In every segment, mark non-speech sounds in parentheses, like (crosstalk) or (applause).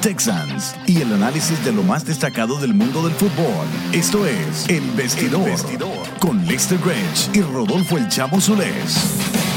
Texans y el análisis de lo más destacado del mundo del fútbol. Esto es El Vestidor, con Lester Grange y Rodolfo El Chamo Zulés.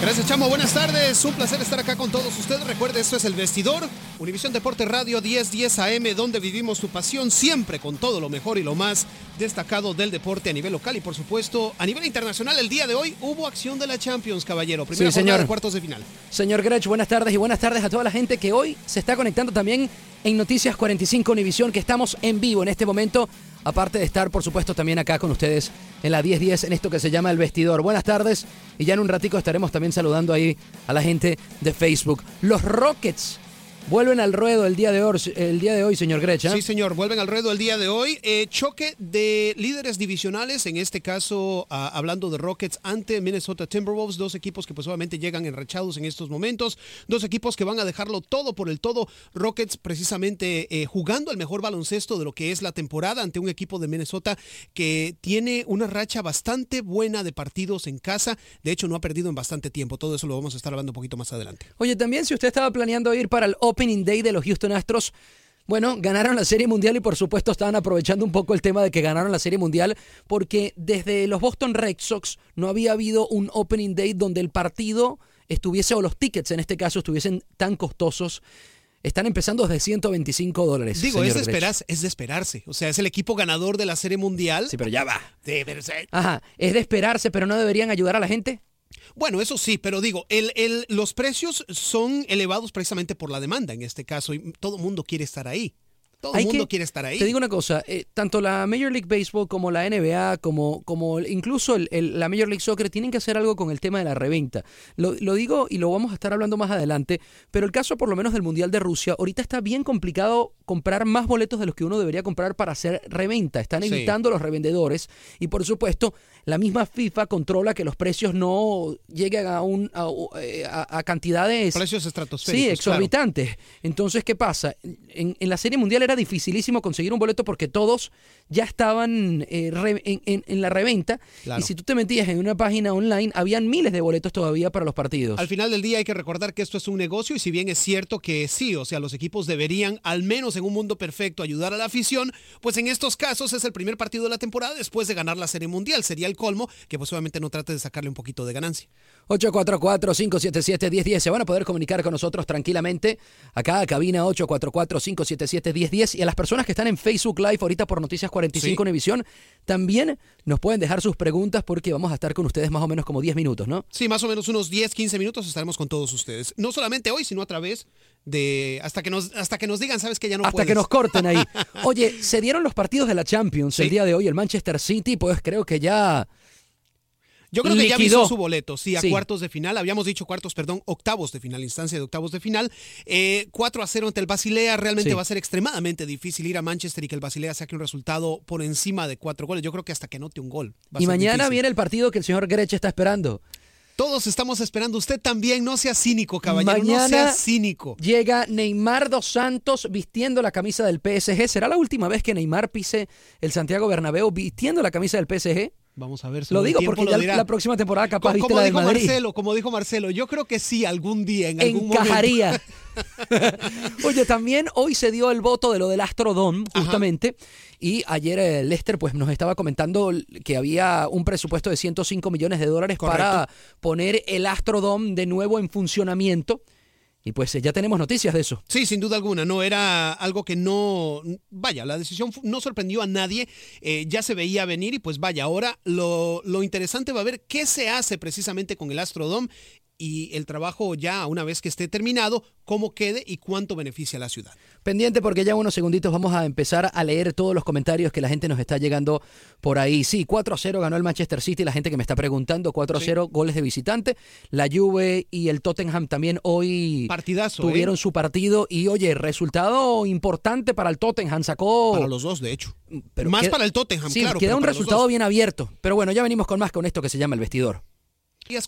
Gracias, Chamo. Buenas tardes. Un placer estar acá con todos ustedes. Recuerde, esto es El Vestidor, Univisión Deporte Radio 1010 AM, donde vivimos tu pasión siempre con todo lo mejor y lo más destacado del deporte a nivel local y, por supuesto, a nivel internacional. El día de hoy hubo acción de la Champions, caballero. Primera Sí, jornada señor. de cuartos de final. Señor Grech, buenas tardes y buenas tardes a toda la gente que hoy se está conectando también en Noticias 45 Univisión, que estamos en vivo en este momento, aparte de estar, por supuesto, también acá con ustedes en la 1010, en esto que se llama El Vestidor. Buenas tardes y ya en un ratico estaremos también saludando ahí a la gente de Facebook. Los Rockets vuelven al ruedo el día de hoy, el día de hoy señor Grech. ¿eh? Sí, señor. Vuelven al ruedo el día de hoy. Eh, choque de líderes divisionales, en este caso ah, hablando de Rockets ante Minnesota Timberwolves, dos equipos que pues obviamente llegan enrachados en estos momentos, dos equipos que van a dejarlo todo por el todo. Rockets precisamente eh, jugando el mejor baloncesto de lo que es la temporada ante un equipo de Minnesota que tiene una racha bastante buena de partidos en casa. De hecho, no ha perdido en bastante tiempo. Todo eso lo vamos a estar hablando un poquito más adelante. Oye, también si usted estaba planeando ir para el Opening Day de los Houston Astros, bueno, ganaron la Serie Mundial y por supuesto estaban aprovechando un poco el tema de que ganaron la Serie Mundial porque desde los Boston Red Sox no había habido un Opening Day donde el partido estuviese, o los tickets en este caso, estuviesen tan costosos. Están empezando desde 125 dólares. Digo, es de, Grech. esperarse, es de esperarse. O sea, es el equipo ganador de la Serie Mundial. Sí, pero ya va. Ser. Ajá, es de esperarse, pero no deberían ayudar a la gente. Bueno, eso sí, pero digo, el, el- los precios son elevados precisamente por la demanda en este caso y todo el mundo quiere estar ahí. Todo el mundo que- quiere estar ahí. Te digo una cosa, eh, tanto la Major League Baseball como la NBA, como, como incluso el- el- la Major League Soccer tienen que hacer algo con el tema de la reventa. Lo, lo digo y lo vamos a estar hablando más adelante, pero el caso por lo menos del Mundial de Rusia, ahorita está bien complicado comprar más boletos de los que uno debería comprar para hacer reventa. Están Sí. evitando los revendedores y por supuesto la misma FIFA controla que los precios no lleguen a, un, a, a- a cantidades... Precios Sí, estratosféricos. claro. exorbitantes. Entonces, ¿qué pasa? En, en la Serie Mundial era dificilísimo conseguir un boleto porque todos ya estaban eh, re- en, en- en la reventa. Claro. Y si tú te metías en una página online, habían miles de boletos todavía para los partidos. Al final del día hay que recordar que esto es un negocio y si bien es cierto que sí, o sea, los equipos deberían, al menos en un mundo perfecto, ayudar a la afición, pues en estos casos es el primer partido de la temporada después de ganar la Serie Mundial. Sería el colmo que pues obviamente no trate de sacarle un poquito de ganancia. 844-577-1010. Se van a poder comunicar con nosotros tranquilamente. Acá, cabina 844-577-1010. Y a las personas que están en Facebook Live ahorita por Noticias 45 Sí. Univisión, También nos pueden dejar sus preguntas porque vamos a estar con ustedes más o menos como 10 minutos, ¿no? Sí, más o menos unos 10, 15 minutos estaremos con todos ustedes. No solamente hoy, sino a través de hasta que nos hasta que nos digan, sabes que ya no Hasta puedes. que nos corten ahí. (laughs) Oye, se dieron los partidos de la Champions el día de hoy. El Manchester City, pues creo que ya Yo creo que ya avisó su boleto, sí, a Sí. cuartos de final. Habíamos dicho cuartos, perdón, octavos de final, instancia de octavos de final. Eh, 4 a 0 ante el Basilea. Realmente Sí. va a ser extremadamente difícil ir a Manchester y que el Basilea saque un resultado por encima de cuatro goles. Yo creo que hasta que note un gol. va Y mañana difícil. viene el partido que el señor Grech está esperando. Todos estamos esperando. Usted también, no sea cínico, caballero. no sea cínico. Llega Neymar dos Santos vistiendo la camisa del PSG. ¿Será la última vez que Neymar pise el Santiago Bernabéu vistiendo la camisa del PSG? Vamos a ver. Lo solo el digo porque lo ya dirá. la próxima temporada capaz viste como la dijo Madrid. Marcelo, como dijo Marcelo, yo creo que sí, algún día, en algún encajaría. momento. (laughs) Oye, también hoy se dio el voto de lo del Astrodome, Ajá. justamente. Y ayer eh, Lester pues nos estaba comentando que había un presupuesto de 105 millones de dólares para poner el Astrodome de nuevo en funcionamiento. Y pues eh, ya tenemos noticias de eso. Sí, sin duda alguna, no era algo que no, vaya, la decisión no sorprendió a nadie, eh, ya se veía venir y pues vaya, ahora lo, lo interesante va a ver qué se hace precisamente con el Astrodome y el trabajo ya una vez que esté terminado, cómo quede y cuánto beneficia a la ciudad. Pendiente porque ya unos segunditos vamos a empezar a leer todos los comentarios que la gente nos está llegando por ahí. Sí, 4-0 ganó el Manchester City, la gente que me está preguntando, 4-0 goles de visitante. La Juve y el Tottenham también hoy Partidazo, tuvieron ¿eh? su partido y oye, resultado importante para el Tottenham, sacó... Para los dos, de hecho. pero Más queda- para el Tottenham, sí, claro. queda un resultado bien abierto. Pero bueno, ya venimos con más con esto que se llama el vestidor.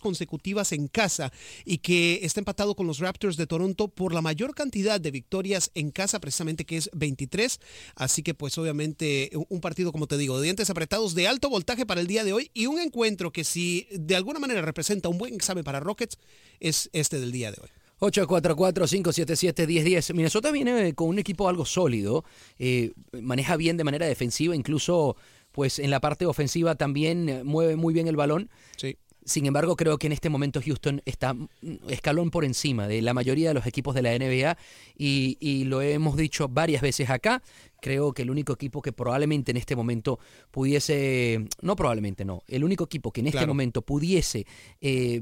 Consecutivas en casa y que está empatado con los Raptors de Toronto por la mayor cantidad de victorias en casa, precisamente que es 23. Así que pues obviamente un- partido, como te digo, de dientes apretados de alto voltaje para el día de hoy y un encuentro que si de alguna manera representa un buen examen para Rockets es este del día de hoy. 844-577-1010. Minnesota viene con un equipo algo sólido, eh, maneja bien de manera defensiva, incluso pues en la parte ofensiva también eh, mueve muy bien el balón. Sí. Sin embargo, creo que en este momento Houston está mm, escalón por encima de la mayoría de los equipos de la NBA y, y lo hemos dicho varias veces acá. Creo que el único equipo que probablemente en este momento pudiese, no probablemente no, el único equipo que en este Claro. momento pudiese eh,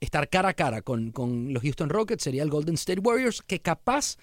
estar cara a cara con, con los Houston Rockets sería el Golden State Warriors, que capaz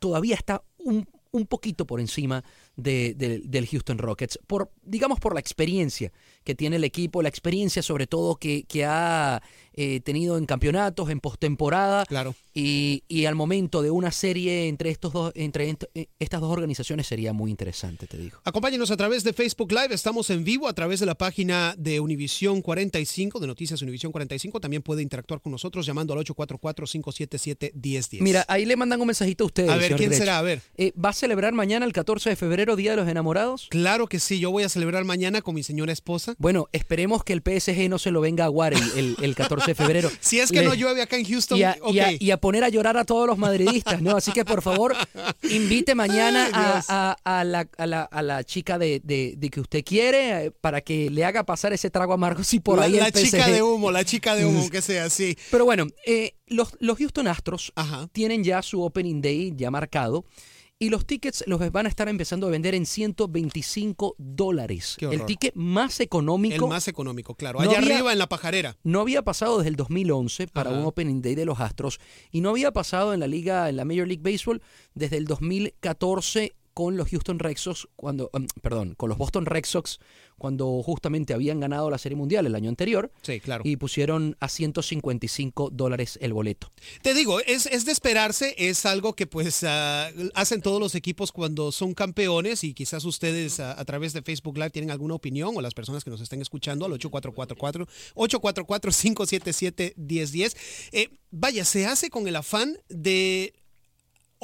todavía está un, un poquito por encima de- de- del Houston Rockets, por, digamos por la experiencia que tiene el equipo, la experiencia sobre todo que, que ha eh, tenido en campeonatos, en postemporada, Claro. y, y al momento de una serie entre, estos dos, entre ent- eh, estas dos organizaciones sería muy interesante, te digo. Acompáñenos a través de Facebook Live, estamos en vivo a través de la página de Univisión 45, de Noticias Univisión 45. También puede interactuar con nosotros llamando al 844-577-1010. Mira, ahí le mandan un mensajito a ustedes. a ver, señor ¿quién Grech. será? A ver. Eh, ¿Va a celebrar mañana el 14 de febrero, Día de los Enamorados? Claro que sí, yo voy a celebrar mañana con mi señora esposa. Bueno, esperemos que el PSG no se lo venga a aguar el, el- el 14 de febrero. (laughs) Si es que Le- no llueve acá en Houston, y a, ok. y a- y a poner a llorar a todos los madridistas, ¿no? Así que por favor, invite mañana a, a- la, a la- a la chica de, de- de que usted quiere eh, para que le haga pasar ese trago amargo si por la, ahí la el chica PSG. de humo, la chica de humo, (laughs) que sea así. Pero bueno, eh, los, los Houston Astros Ajá. tienen ya su opening day ya marcado y los tickets los van a estar empezando a vender en 125 dólares. El ticket más económico. El más económico, claro. No Allá había- arriba en la pajarera. No había pasado desde el 2011 para Ajá. un opening day de los Astros y no había pasado en la liga, en la Major League Baseball desde el 2014 con los Houston Red Sox cuando, em, perdón, con los Boston Red Sox cuando justamente habían ganado la Serie Mundial el año anterior Sí, claro. y pusieron a 155 dólares el boleto. Te digo, es, es de esperarse, es algo que pues ah, hacen todos los equipos cuando son campeones y quizás ustedes ah, a través de Facebook Live tienen alguna opinión o las personas que nos estén escuchando al 8444 844-577-1010. Eh, vaya, se hace con el afán de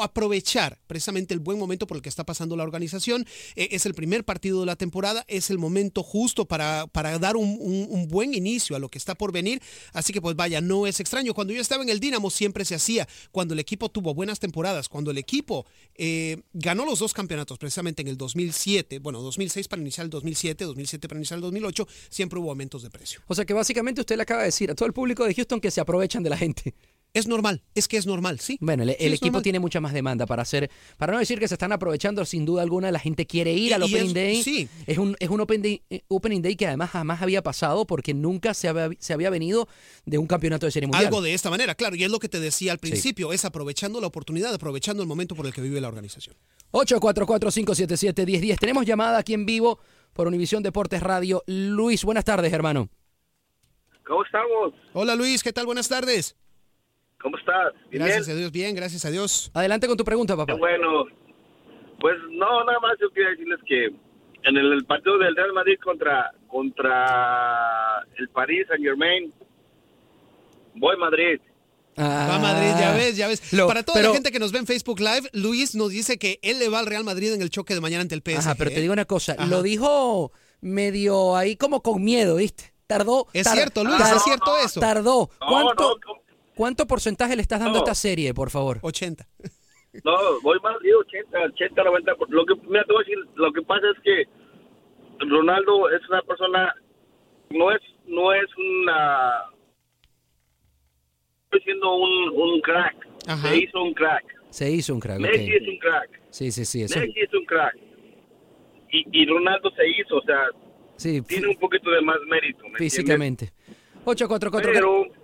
aprovechar precisamente el buen momento por el que está pasando la organización. Eh, es el primer partido de la temporada, es el momento justo para, para dar un, buen inicio a lo que está por venir. Así que pues vaya, no es extraño. Cuando yo estaba en el Dinamo siempre se hacía, cuando el equipo tuvo buenas temporadas, cuando el equipo eh, ganó los dos campeonatos precisamente en el 2007, bueno, 2006 para iniciar el 2007, 2007 para iniciar el 2008, siempre hubo aumentos de precio. O sea que básicamente usted le acaba de decir a todo el público de Houston que se aprovechan de la gente. Es normal, es que es normal, sí. Bueno, el, Sí, el es equipo normal. tiene mucha más demanda para hacer, para no decir que se están aprovechando, sin duda alguna la gente quiere ir Y- al y Opening es- Day. sí. Es un, es un open day, eh, Opening Day que además jamás había pasado porque nunca se había, se había venido de un campeonato de serie mundial. Algo de esta manera, claro, y es lo que te decía al principio, es aprovechando la oportunidad, aprovechando el momento por el que vive la organización. 844-577-1010. Tenemos llamada aquí en vivo por Univisión Deportes Radio. Luis, buenas tardes, hermano. ¿Cómo estamos? Hola Luis, ¿qué tal? Buenas tardes. ¿Cómo estás? ¿Bien? Gracias a Dios, bien, gracias a Dios. Adelante con tu pregunta, papá. Bueno. Pues no, nada más yo quería decirles que en el, el partido del Real Madrid contra contra el París Saint Germain, voy Madrid. Va a Madrid, ya ves, ya ves. Ah. Lo- Para toda pero- la gente que nos ve en Facebook Live, Luis nos dice que él le va al Real Madrid en el choque de mañana ante el PSG. Ajá, pero te ¿eh? digo una cosa, Ajá. lo dijo medio ahí como con miedo, ¿viste? Tardó. Es tar- cierto, Luis, es cierto eso. Tardó. No, ¿Cuánto. ¿Cuánto porcentaje le estás dando a esta serie, por favor? 80. No, voy Madrid 80, 80, 90. Lo que, mira, te voy a decir, lo que pasa es que Ronaldo es una persona, no es, no es una, estoy siendo un, un crack. Ajá. Se hizo un crack. Se hizo un crack. Messi es un crack. Sí, sí, sí. Eso, Messi es un crack. Y, y Ronaldo se hizo, o sea, sí, tiene un poquito de más mérito. ¿me físicamente. 844. Pero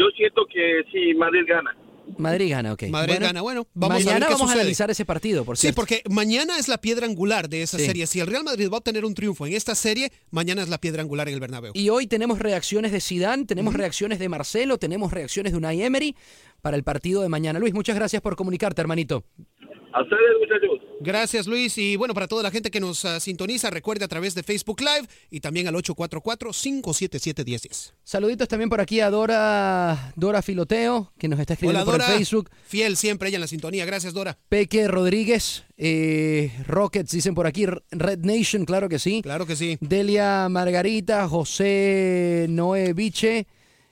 yo siento que sí, Madrid gana. Madrid gana, ok. Madrid Bueno, gana, bueno, vamos a ver mañana qué vamos a analizar ese partido, por Sí, cierto. porque mañana es la piedra angular de esa Sí. serie. Si el Real Madrid va a obtener un triunfo en esta serie, mañana es la piedra angular en el Bernabéu. Y hoy tenemos reacciones de Zidane, tenemos reacciones de Marcelo, tenemos reacciones de Unai Emery para el partido de mañana. Luis, muchas gracias por comunicarte, hermanito. A ustedes, muchachos. Gracias, Luis. Y bueno, para toda la gente que nos ah, sintoniza, recuerde a través de Facebook Live y también al 844-577-1010. Saluditos también por aquí a Dora, Dora Filoteo, que nos está escribiendo Hola, por el Dora. Facebook. Fiel siempre ella en la sintonía. Gracias, Dora. Peque Rodríguez, eh, Rockets dicen por aquí, Red Nation, claro que sí. Claro que sí. Delia Margarita, José Noé Viche,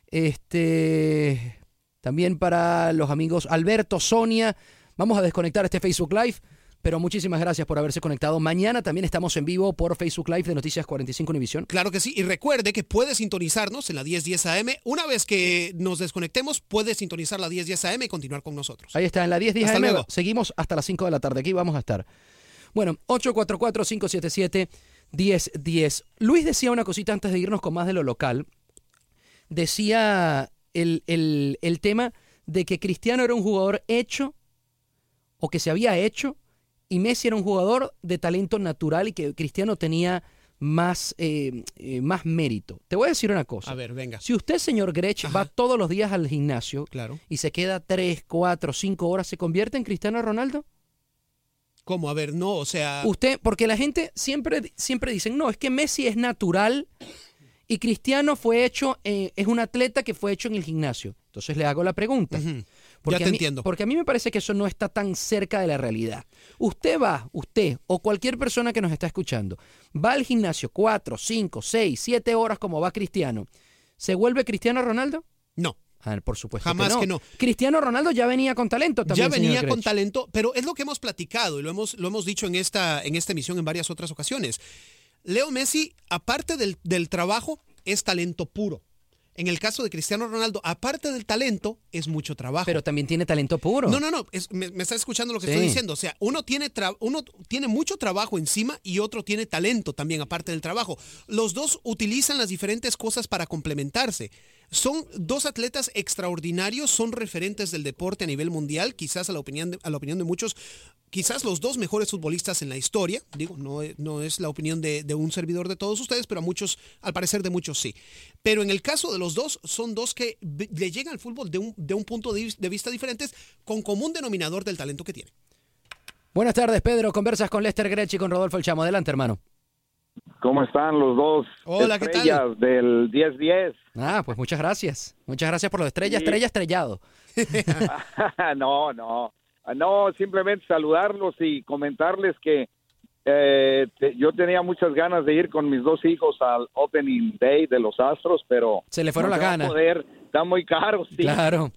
este, también para los amigos Alberto, Sonia. Vamos a desconectar este Facebook Live, pero muchísimas gracias por haberse conectado. Mañana también estamos en vivo por Facebook Live de Noticias 45 Univisión. Claro que sí. Y recuerde que puede sintonizarnos en la 1010 AM. Una vez que nos desconectemos, puede sintonizar la 1010 AM y continuar con nosotros. Ahí está, en la 10 10 Hasta AM. luego. Seguimos hasta las 5 de la tarde. Aquí vamos a estar. Bueno, 844-577-1010. Luis decía una cosita antes de irnos con más de lo local. Decía el, el- el tema de que Cristiano era un jugador hecho o que se había hecho y Messi era un jugador de talento natural y que Cristiano tenía más, eh, eh, más mérito. Te voy a decir una cosa. A ver, venga. Si usted, señor Grech, va todos los días al gimnasio Claro. y se queda 3, 4, 5 horas, ¿se convierte en Cristiano Ronaldo? ¿Cómo? A ver, no, o sea. Usted, porque la gente siempre, siempre dicen, no, es que Messi es natural y Cristiano fue hecho, eh, es un atleta que fue hecho en el gimnasio. Entonces le hago la pregunta. Porque Ya a te mí- entiendo. Porque a mí me parece que eso no está tan cerca de la realidad. Usted va, usted o cualquier persona que nos está escuchando, va al gimnasio 4, 5, 6, 7 horas como va Cristiano. ¿Se vuelve Cristiano Ronaldo? No. Ah, por supuesto Jamás que no. Cristiano Ronaldo ya venía con talento también. ya venía con talento, pero es lo que hemos platicado y lo hemos, lo hemos dicho en esta, en esta emisión en varias otras ocasiones. Leo Messi, aparte del, del trabajo, es talento puro. En el caso de Cristiano Ronaldo, aparte del talento, es mucho trabajo. Pero también tiene talento puro. No, no, no, es- me, me está escuchando lo que Sí. estoy diciendo. O sea, uno tiene, tra- uno tiene mucho trabajo encima y otro tiene talento también, aparte del trabajo. Los dos utilizan las diferentes cosas para complementarse. Son dos atletas extraordinarios, son referentes del deporte a nivel mundial, quizás a la opinión de, a la opinión de muchos, quizás los dos mejores futbolistas en la historia. Digo, no, no es la opinión de, un servidor de todos ustedes, pero a muchos, al parecer de muchos sí. Pero en el caso de los dos, son dos que le llegan al fútbol de un, de un punto de vista diferentes, con común denominador del talento que tienen. Buenas tardes, Pedro. Conversas con Lester Grech y con Rodolfo El Chamo. Adelante, hermano. ¿Cómo están los dos? Hola, ¿qué tal? estrellas del 10-10? Ah, pues muchas gracias. Muchas gracias por lo de estrella, Sí. estrella, estrellado. (laughs) (laughs) no, no. Ah, No, simplemente saludarlos y comentarles que eh, te- yo tenía muchas ganas de ir con mis dos hijos al Opening Day de los Astros, pero... Se le fueron no las se va a ganas. poder, está muy caro, sí. Claro.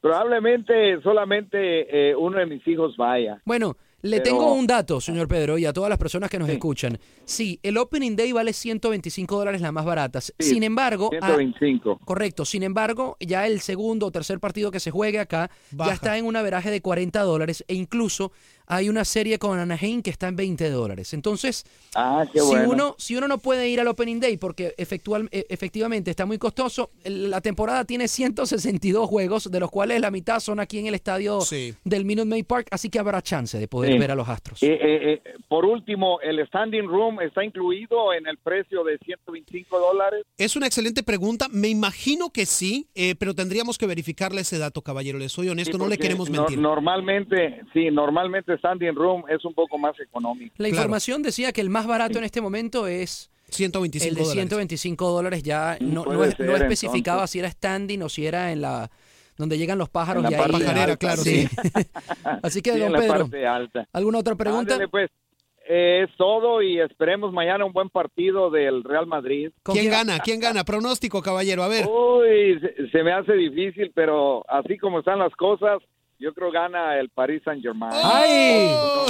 Probablemente solamente eh, uno de mis hijos vaya. Bueno, Le Pero- tengo un dato, señor Pedro, y a todas las personas que nos escuchan. Sí, el Opening Day vale 125 dólares las más baratas. Sí, Sin embargo, ah, 125. correcto, sin embargo, ya el segundo o tercer partido que se juegue acá Baja. ya está en un averaje de 40 dólares e incluso hay una serie con Anaheim que está en 20 dólares. Entonces, Ah, qué si, uno, si uno no puede ir al Opening Day porque efectual- e- efectivamente está muy costoso, la temporada tiene 162 juegos, de los cuales la mitad son aquí en el estadio Sí. del Minute Maid Park, así que habrá chance de poder Sí. ver a los Astros. Eh, eh, eh, por último, ¿el standing room está incluido en el precio de 125 dólares? Es una excelente pregunta. Me imagino que sí, eh, pero tendríamos que verificarle ese dato, caballero. Le soy honesto, Sí, no le queremos no- mentir. normalmente, sí, normalmente standing room es un poco más económico. La Claro. información decía que el más barato en este momento es 125 el de dólares. 125 dólares. Ya no, no, no especificaba entonces. si era standing o si era en la donde llegan los pájaros En y la ahí. Pajarera, alta, claro, sí. sí. (laughs) Así que, Sí, don Pedro, parte alta. ¿alguna otra pregunta? Ándale, pues, eh, es todo y esperemos mañana un buen partido del Real Madrid. ¿Con ¿Quién quién- gana? ¿Quién gana? Pronóstico, caballero. A ver. Uy, se, se me hace difícil, pero así como están las cosas, yo creo gana el Paris Saint Germain. ¡Ay! Oh.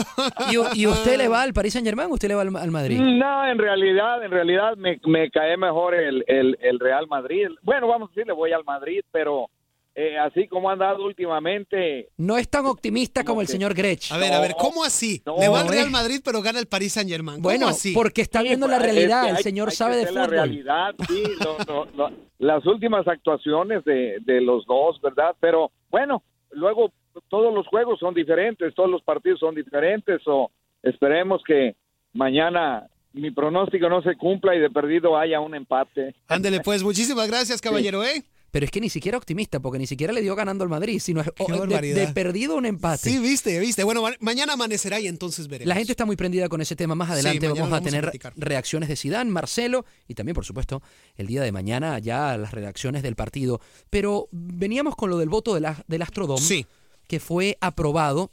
(laughs) ¿Y, y usted le va al Paris Saint Germain o usted le va al, al Madrid? No, en realidad, en realidad me, me cae mejor el, el, el Real Madrid. Bueno, vamos a decir, le voy al Madrid, pero eh, así como han dado últimamente, No es tan optimista como el que- señor Grech. A ver, a ver, ¿cómo así? No, Le va al. Real Madrid, pero gana el Paris Saint Germain. ¿Cómo Bueno, así? porque está viendo la pues, es realidad. que el hay- señor hay que sabe de ver la fútbol. realidad, sí, (laughs) lo- lo- lo- las últimas actuaciones de, de los dos, ¿verdad? Pero bueno, luego todos los juegos son diferentes, todos los partidos son diferentes, o esperemos que mañana mi pronóstico no se cumpla y de perdido haya un empate. Ándele, pues. Muchísimas gracias, caballero, ¿eh? Pero es que ni siquiera optimista, porque ni siquiera le dio ganando al Madrid, sino es- o- de, de perdido un empate. Sí, viste, viste. Bueno, ma- mañana amanecerá y entonces veremos. La gente está muy prendida con ese tema. Más adelante vamos a vamos a tener reacciones de Sidán, Marcelo y también, por supuesto, el día de mañana ya las redacciones del partido. Pero veníamos con lo del voto del, As- del Astrodome, Sí. que fue aprobado.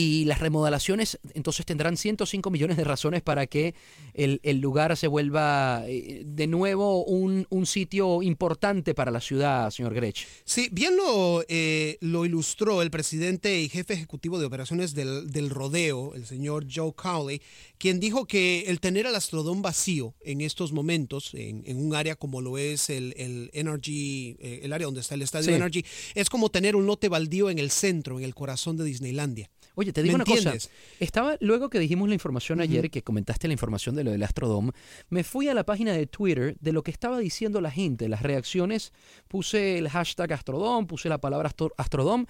Y las remodelaciones entonces tendrán 105 millones de razones para que el, el lugar se vuelva eh, de nuevo un, un sitio importante para la ciudad, señor Grech. Sí, bien lo, eh, lo ilustró el presidente y jefe ejecutivo de operaciones del, del rodeo, el señor Joe Cowley, quien dijo que el tener al Astrodome vacío en estos momentos, en, en un área como lo es el, el Energy, eh, el área donde está el estadio Sí. Energy, es como tener un lote baldío en el centro, en el corazón de Disneylandia. Oye, te digo ¿Me una entiendes? cosa. Estaba, luego que dijimos la información ayer, que comentaste la información de lo del Astrodome, me fui a la página de Twitter de lo que estaba diciendo la gente, las reacciones. Puse el hashtag Astrodome, puse la palabra Astro- Astrodome,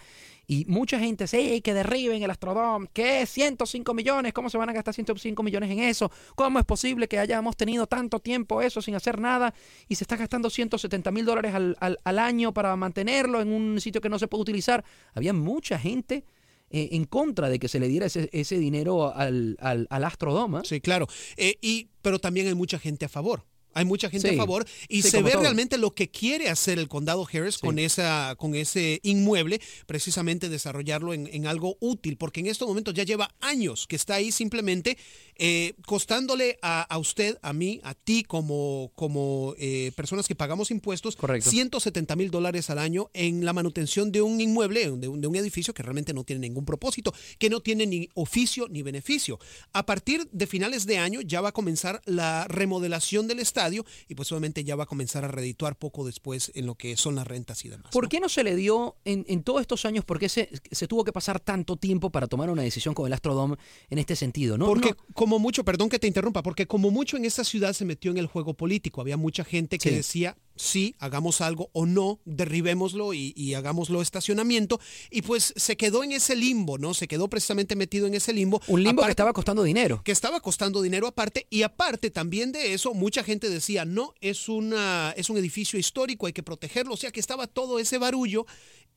y mucha gente, sí, que derriben el Astrodome, que 105 millones, ¿cómo se van a gastar 105 millones en eso? ¿Cómo es posible que hayamos tenido tanto tiempo eso sin hacer nada y se está gastando 170 mil dólares al, al- al año para mantenerlo en un sitio que no se puede utilizar? Había mucha gente eh, en contra de que se le diera ese, ese dinero al, al, al Astrodome. ¿eh? Sí, claro. Eh, y, pero también hay mucha gente a favor. Hay mucha gente Sí. a favor y Sí, se ve todo. realmente lo que quiere hacer el condado Harris con, esa, con ese inmueble, precisamente desarrollarlo en, en algo útil, porque en estos momentos ya lleva años que está ahí simplemente eh, costándole a, a usted, a mí, a ti como, como eh, personas que pagamos impuestos, Correcto. 170 mil dólares al año en la manutención de un inmueble, de un, de un edificio que realmente no tiene ningún propósito, que no tiene ni oficio ni beneficio. A partir de finales de año ya va a comenzar la remodelación del estadio y pues obviamente ya va a comenzar a redituar poco después en lo que son las rentas y demás. ¿Por ¿no? qué no se le dio en, en todos estos años, por qué se, se tuvo que pasar tanto tiempo para tomar una decisión con el Astrodome en este sentido? ¿no? Porque No, como mucho, perdón que te interrumpa, porque como mucho en esta ciudad se metió en el juego político. Había mucha gente que Sí. decía, sí, hagamos algo o no, derribémoslo y, y hagámoslo estacionamiento. Y pues se quedó en ese limbo, ¿no? Se quedó precisamente metido en ese limbo. un limbo que estaba costando dinero. que estaba costando dinero aparte y aparte también de eso mucha gente decía no es una es un edificio histórico hay que protegerlo o sea que estaba todo ese barullo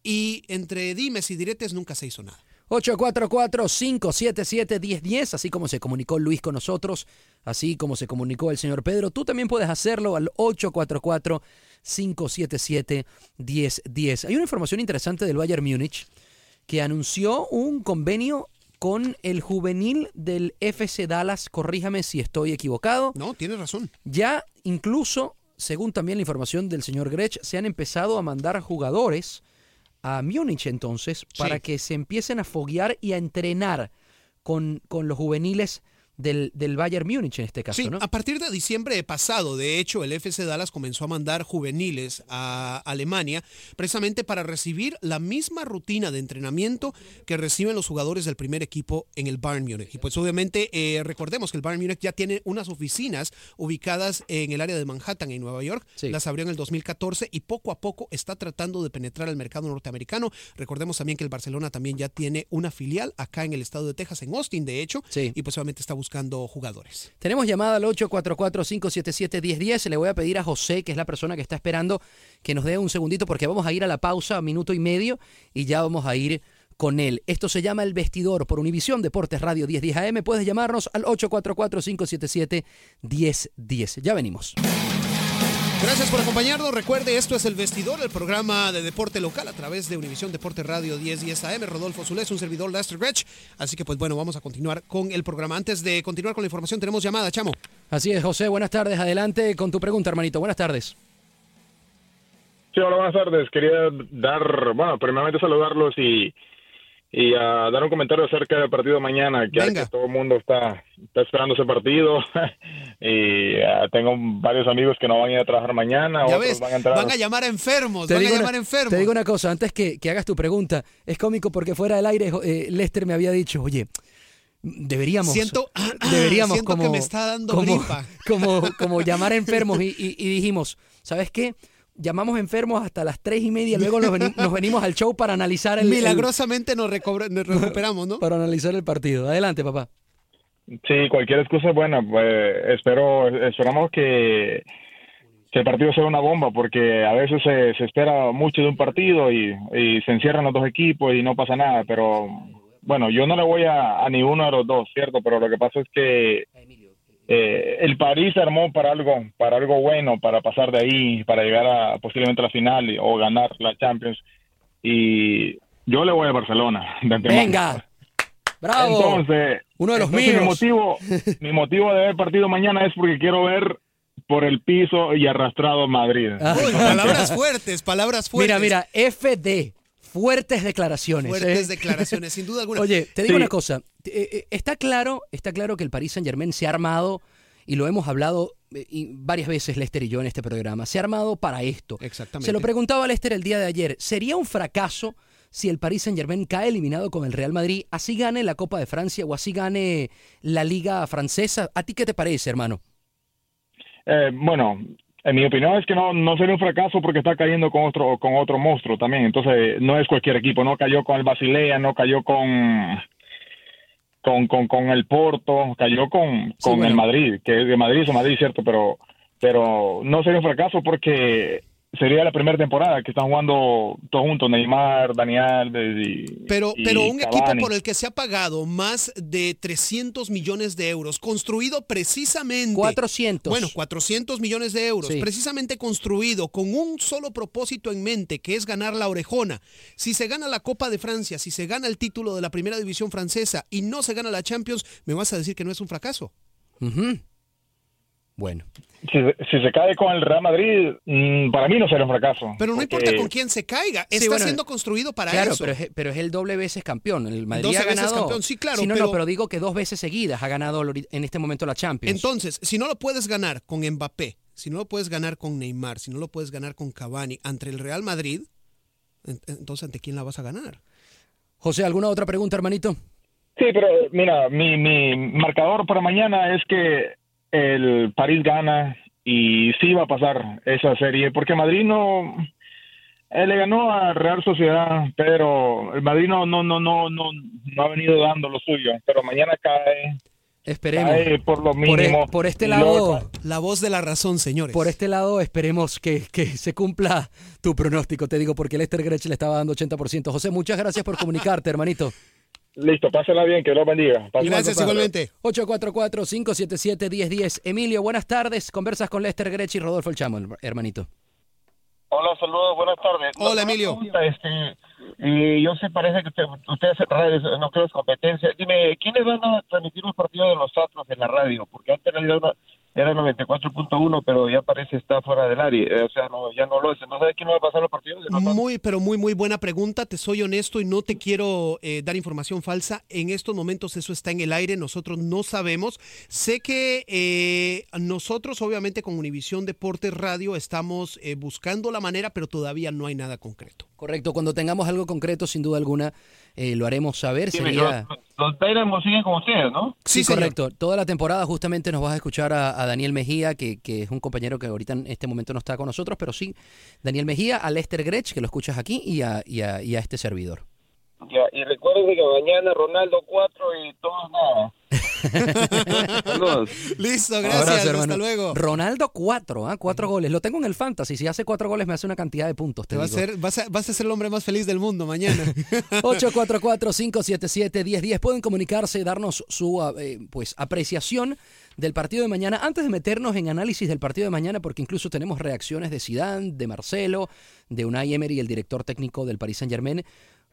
y entre dimes y diretes nunca se hizo nada 844-577-1010, así como se comunicó Luis con nosotros, así como se comunicó el señor Pedro, tú también puedes hacerlo al 844-577-1010. Hay una información interesante del Bayern Múnich que anunció un convenio con el juvenil del FC Dallas, corríjame si estoy equivocado. no tienes razón Ya incluso, según también la información del señor Grech, se han empezado a mandar jugadores a Múnich entonces para Sí. que se empiecen a foguear y a entrenar con, con los juveniles del, del Bayern Múnich en este caso, Sí, ¿no? a partir de diciembre pasado, de hecho, el FC Dallas comenzó a mandar juveniles a Alemania precisamente para recibir la misma rutina de entrenamiento que reciben los jugadores del primer equipo en el Bayern Múnich. Y pues obviamente eh, recordemos que el Bayern Múnich ya tiene unas oficinas ubicadas en el área de Manhattan, en Nueva York. Sí. Las abrió en el 2014 y poco a poco está tratando de penetrar al mercado norteamericano. Recordemos también que el Barcelona también ya tiene una filial acá en el estado de Texas, en Austin, de hecho. Sí. Y pues obviamente está buscando jugadores. Tenemos llamada al 844-577-1010. Le voy a pedir a José, que es la persona que está esperando, que nos dé un segundito porque vamos a ir a la pausa, minuto y medio, y ya vamos a ir con él. Esto se llama El Vestidor por Univisión Deportes Radio 1010 AM. Puedes llamarnos al 844-577-1010. Ya venimos. Gracias por acompañarnos. Recuerde, esto es El Vestidor, el programa de deporte local a través de Univisión Deporte Radio 1010 AM. Rodolfo Zulés, un servidor Lester Gretsch. Así que, pues bueno, vamos a continuar con el programa. Antes de continuar con la información, tenemos llamada, Chamo. Así es, José. Buenas tardes. Adelante con tu pregunta, hermanito. Buenas tardes. Sí, hola, buenas tardes. Quería dar, bueno, primeramente saludarlos y, y ah, dar un comentario acerca del partido de mañana, que, que todo el mundo está, está esperando ese partido. (laughs) y ah, tengo varios amigos que no van a ir a trabajar mañana, Ya otros ves, van a entrar. van a llamar a enfermos, Te van a llamar una, enfermos. te digo una cosa, antes que, que hagas tu pregunta, es cómico porque fuera del aire eh, Lester me había dicho, oye, deberíamos, Siento- (clears throat) (clears throat) deberíamos siento como, que me está dando como, gripa. (laughs) como, como llamar enfermos y, y- y dijimos, ¿sabes qué? Llamamos enfermos hasta las tres y media, luego nos, veni- nos venimos al show para analizar el, el- Milagrosamente nos, recobra- nos recuperamos, ¿no? para analizar el partido. Adelante, papá. Sí, cualquier excusa es buena. Pues, espero, esperamos que, que el partido sea una bomba, porque a veces se, se espera mucho de un partido y, y se encierran los dos equipos y no pasa nada. Pero bueno, yo no le voy a, a ninguno de los dos, ¿cierto? Pero lo que pasa es que eh, el París se armó para algo, para algo bueno, para pasar de ahí, para llegar a posiblemente a la final y- o ganar la Champions. Y yo le voy a Barcelona. de. Venga, bravo. Entonces, Uno de los entonces, míos. Mi motivo, mi motivo de ver partido mañana es porque quiero ver por el piso y arrastrado a Madrid. Ah. Uy, palabras (laughs) fuertes, palabras fuertes. Mira, mira, FD, fuertes declaraciones. Fuertes ¿eh? declaraciones, sin duda alguna. (laughs) Oye, te digo Sí. una cosa. eh, eh, Está claro, está claro que el Paris Saint Germain se ha armado, y lo hemos hablado varias veces Lester y yo en este programa, se ha armado para esto. Exactamente. Se lo preguntaba a Lester el día de ayer. ¿Sería un fracaso si el Paris Saint Germain cae eliminado con el Real Madrid, así gane la Copa de Francia o así gane la Liga Francesa? ¿A ti qué te parece, hermano? Eh, bueno, en mi opinión es que no, no sería un fracaso porque está cayendo con otro, con otro monstruo también. Entonces, no es cualquier equipo. No cayó con el Basilea, no cayó con con, con, con el Porto, cayó con, con bueno. el Madrid, que de Madrid es Madrid, cierto, pero, pero no sería un fracaso porque sería la primera temporada que están jugando todos juntos, Neymar, Dani Alves y Pero, y pero un equipo por el que se ha pagado más de 300 millones de euros, construido precisamente... 400. Bueno, 400 millones de euros, Sí. precisamente construido con un solo propósito en mente, que es ganar la orejona. Si se gana la Copa de Francia, si se gana el título de la primera división francesa y no se gana la Champions, me vas a decir que no es un fracaso. Ujú. Bueno, Si, si se cae con el Real Madrid, mm, para mí no será un fracaso. Pero no porque- importa con quién se caiga, Sí, está bueno, siendo construido para claro, eso. pero es, pero es el doble veces campeón. El Madrid 12 ha veces ganado. campeón, sí, claro, no, pero- no, pero digo que dos veces seguidas ha ganado en este momento la Champions. Entonces, si no lo puedes ganar con Mbappé, si no lo puedes ganar con Neymar, si no lo puedes ganar con Cavani ante el Real Madrid, en- entonces ¿ante quién la vas a ganar? José, ¿alguna otra pregunta, hermanito? Sí, pero mira, mi, mi marcador para mañana es que el París gana y sí va a pasar esa serie, porque Madrid no eh, le ganó a Real Sociedad, pero el Madrid no no no no no, no ha venido dando lo suyo, pero mañana cae, Esperemos. cae por lo Por, mínimo. e- por este lado, La voz de la razón, señores. por este lado esperemos que, que se cumpla tu pronóstico, te digo, porque Lester Gretsch le estaba dando 80%. José, muchas gracias por comunicarte, hermanito. Listo, pásela bien, que Dios bendiga. Pásenla Gracias igualmente. 844-577-1010. Emilio, buenas tardes. Conversas con Lester Gretsch y Rodolfo El Chamo, hermanito. Hola, saludos, buenas tardes. Hola, Emilio. Este, y yo sé, parece que usted, ustedes en radio no creo es competencia. Dime, ¿quiénes van a transmitir los partidos de los Atlas en la radio? Porque antes había una, era 94.1, pero ya parece está fuera del área. Eh, O sea, no, ya no lo es. ¿No sabes quién no va a pasar los partidos? ¿No? Muy, pero muy, muy buena pregunta. Te soy honesto y no te quiero eh, dar información falsa. En estos momentos eso está en el aire. Nosotros no sabemos. Sé que eh, nosotros, obviamente, con Univisión Deportes Radio, estamos eh, buscando la manera, pero todavía no hay nada concreto. Correcto, cuando tengamos algo concreto, sin duda alguna, eh, lo haremos saber. Sí, Sería... Los, los Dynamos siguen con ustedes, ¿no? Sí, correcto. Toda la temporada justamente nos vas a escuchar a, a Daniel Mejía, que, que es un compañero que ahorita en este momento no está con nosotros, pero sí, Daniel Mejía, a Lester Gretsch, que lo escuchas aquí, y a, y a, y a este servidor. Ya, y recuerden que mañana Ronaldo 4 y todos nada. Saludos. (laughs) Listo, Abrazo, gracias. Hasta luego. Ronaldo 4, ¿ah? 4 goles. Lo tengo en el fantasy. Si hace 4 goles me hace una cantidad de puntos. Te Te va a ser, vas, a, vas a ser el hombre más feliz del mundo mañana. (laughs) 844-577-1010. Pueden comunicarse y darnos su eh, pues, apreciación del partido de mañana. Antes de meternos en análisis del partido de mañana, porque incluso tenemos reacciones de Zidane, de Marcelo, de Unai Emery, el director técnico del Paris Saint-Germain.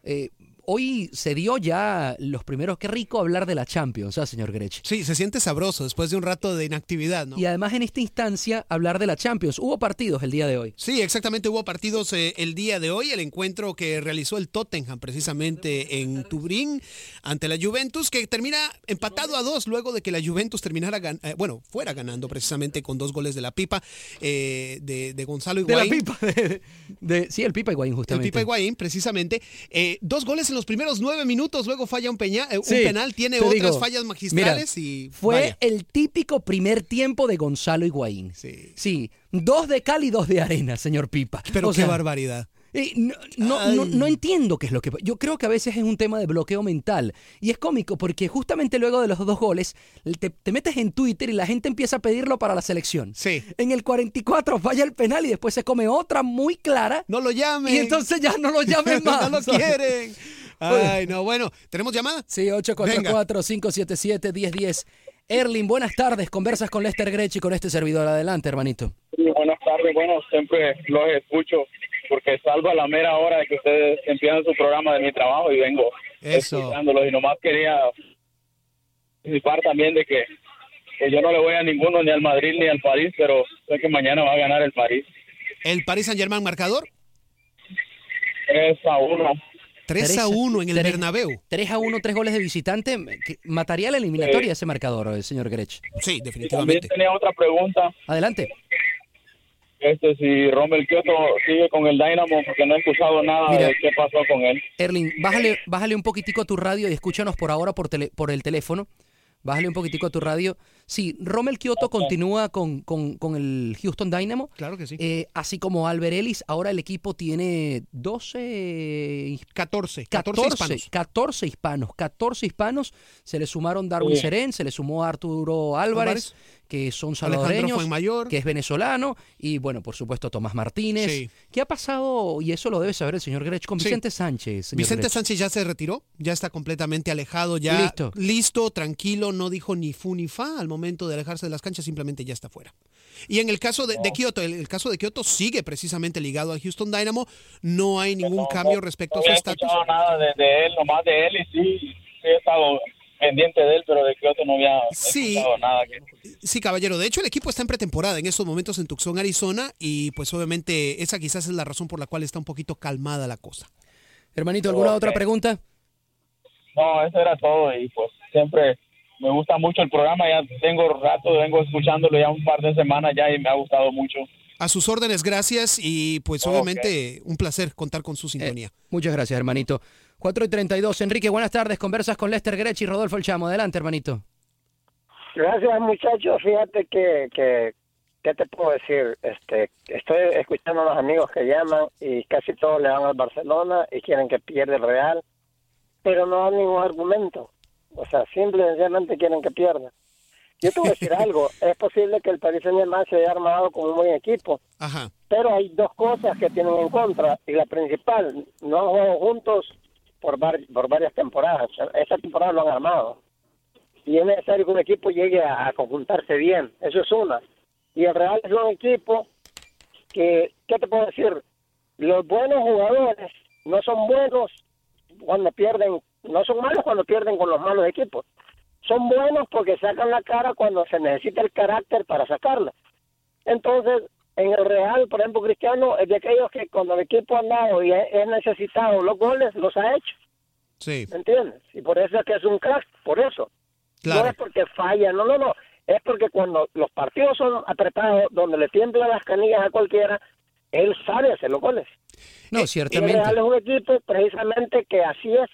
Eh, hoy se dio ya los primeros. Qué rico hablar de la Champions, ¿ah, señor Grech? Sí, se siente sabroso después de un rato de inactividad, ¿no? Y además en esta instancia hablar de la Champions. Hubo partidos el día de hoy. Sí, exactamente. Hubo partidos eh, el día de hoy. El encuentro que realizó el Tottenham precisamente en Turín ante la Juventus, que termina empatado a dos luego de que la Juventus terminara, eh, bueno, fuera ganando precisamente con dos goles de la pipa eh, de, de Gonzalo De la Higuaín. pipa. (laughs) De, de- sí, el pipa Higuaín, El justamente. Pipa Higuaín, precisamente. Eh, dos goles en los primeros nueve minutos, luego falla un, peña, eh, un Sí, penal, tiene otras digo, fallas magistrales y Fue vaya. el típico primer tiempo de Gonzalo Higuaín. Sí. dos de cal y dos de arena, señor Pipa. Pero O qué sea, barbaridad. eh, no, no, no- no entiendo qué es lo que... Yo creo que a veces es un tema de bloqueo mental. Y es cómico porque justamente luego de los dos goles, te, te metes en Twitter y la gente empieza a pedirlo para la selección. Sí. En el 44 falla el penal y después se come otra muy clara. No lo llamen. Y entonces ya no lo (laughs) llamen más. no lo quieren. Ay, (laughs) no, bueno, ¿tenemos llamada? Sí, 844-577-1010. Erling, buenas tardes. Conversas con Lester Grech y con este servidor. Adelante, hermanito. Sí, buenas tardes. Bueno, siempre los escucho porque salvo a la mera hora de que ustedes empiezan su programa de mi trabajo y vengo Eso. escuchándolos. Y nomás quería participar también de que, que yo no le voy a ninguno, ni al Madrid ni al París, pero sé que mañana va a ganar el París. ¿El Paris Saint Germain marcador? 3 a 1. 3 a 1 en el Tres- Bernabéu. 3 a 1, 3 goles de visitante. Mataría la eliminatoria ese marcador, el señor Grech. Sí, Y también definitivamente. tenía otra pregunta. Adelante. Este, si Rommel Kioto sigue con el Dynamo, porque no he escuchado nada Mira. de qué pasó con él. Erling, bájale, bájale un poquitico a tu radio y escúchanos por ahora por, tele- por el teléfono. Bájale un poquitico a tu radio. Sí, Rommel Kioto continúa con, con- con el Houston Dynamo. Claro que sí. Eh, así como Albert Ellis, ahora el equipo tiene 12 14, 14 14, hispanos. 14 hispanos. 14 hispanos. Se le sumaron Darwin Sí. Serén, se le sumó Arturo Álvarez, Álvarez. que son salvadoreños, Fuenmayor. que es venezolano, y bueno, por supuesto Tomás Martínez. Sí. ¿Qué ha pasado? Y eso lo debe saber el señor Grech con Sí. Vicente Sánchez. señor Vicente Grech. Sánchez ya se retiró, ya está completamente alejado, ya Listo. listo, tranquilo, no dijo ni fu ni fa al momento de alejarse de las canchas, simplemente ya está fuera. Y en el caso de, de Kioto, el, el caso de Kioto sigue precisamente ligado al Houston Dynamo, no hay ningún cambio respecto a no su había estatus. escuchado nada de, de él, nomás de él, y sí, sí he estado pendiente de él, pero de Kioto no había Sí. escuchado nada. Que, Sí, caballero. De hecho, el equipo está en pretemporada en estos momentos en Tucson, Arizona, y pues obviamente esa quizás es la razón por la cual está un poquito calmada la cosa. Hermanito, ¿alguna otra pregunta? no, eso era todo, y pues siempre me gusta mucho el programa, ya tengo rato, vengo escuchándolo ya un par de semanas ya y me ha gustado mucho. A sus órdenes, gracias, y pues obviamente un placer contar con su sintonía. Muchas gracias, hermanito. 4 y 32. Enrique, buenas tardes. Conversas con Lester Grech y Rodolfo El Chamo. Adelante, hermanito. Gracias muchachos, fíjate que, que, ¿qué te puedo decir? Este, estoy escuchando a los amigos que llaman y casi todos le van al Barcelona y quieren que pierda el Real, pero no dan ningún argumento. O sea, simple y sencillamente quieren que pierda. Yo te voy a decir (laughs) algo, es posible que el Paris Saint-Germain se haya armado con un buen equipo, Ajá. pero hay dos cosas que tienen en contra y la principal, no han jugado juntos por, var- por varias temporadas. Esta temporada lo han armado y es necesario que un equipo llegue a, a conjuntarse bien. Eso es una. Y el Real es un equipo que, ¿qué te puedo decir? Los buenos jugadores no son buenos cuando pierden, no son malos cuando pierden con los malos equipos. son buenos porque sacan la cara cuando se necesita el carácter para sacarla. Entonces, en el Real, por ejemplo, Cristiano es de aquellos que cuando el equipo ha andado y es es necesitado los goles, los ha hecho. Sí. ¿Me entiendes? Y por eso es que es un crack, por eso. Claro. No es porque falla, no, no, no. Es porque cuando los partidos son apretados, donde le tiemblan las canillas a cualquiera, él sabe hacer los goles. No, Y el ciertamente. Real es un equipo precisamente que así es.